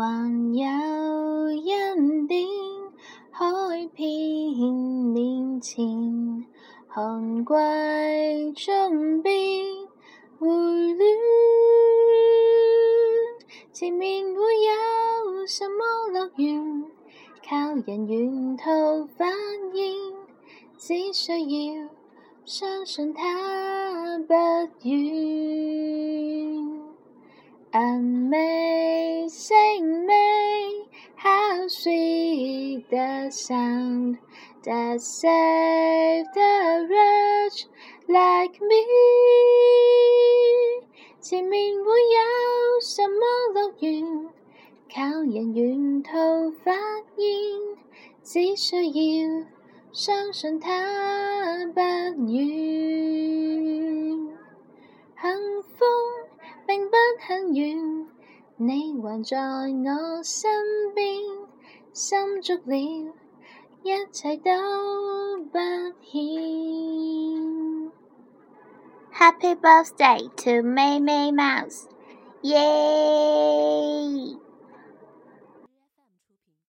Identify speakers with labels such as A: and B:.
A: 还有一点，海面面前，寒季中变回暖，前面会有什么乐园？靠人沿途反应，只需要相信它不远。Amazing May, how sweet the sound that saved a wretch like me. 前面會有什麼樂園？靠人沿途發現，只需要相信它不遠。很远，你还在我身边，心足了，一切都不欠。
B: Happy birthday to May May Mouse！Yay！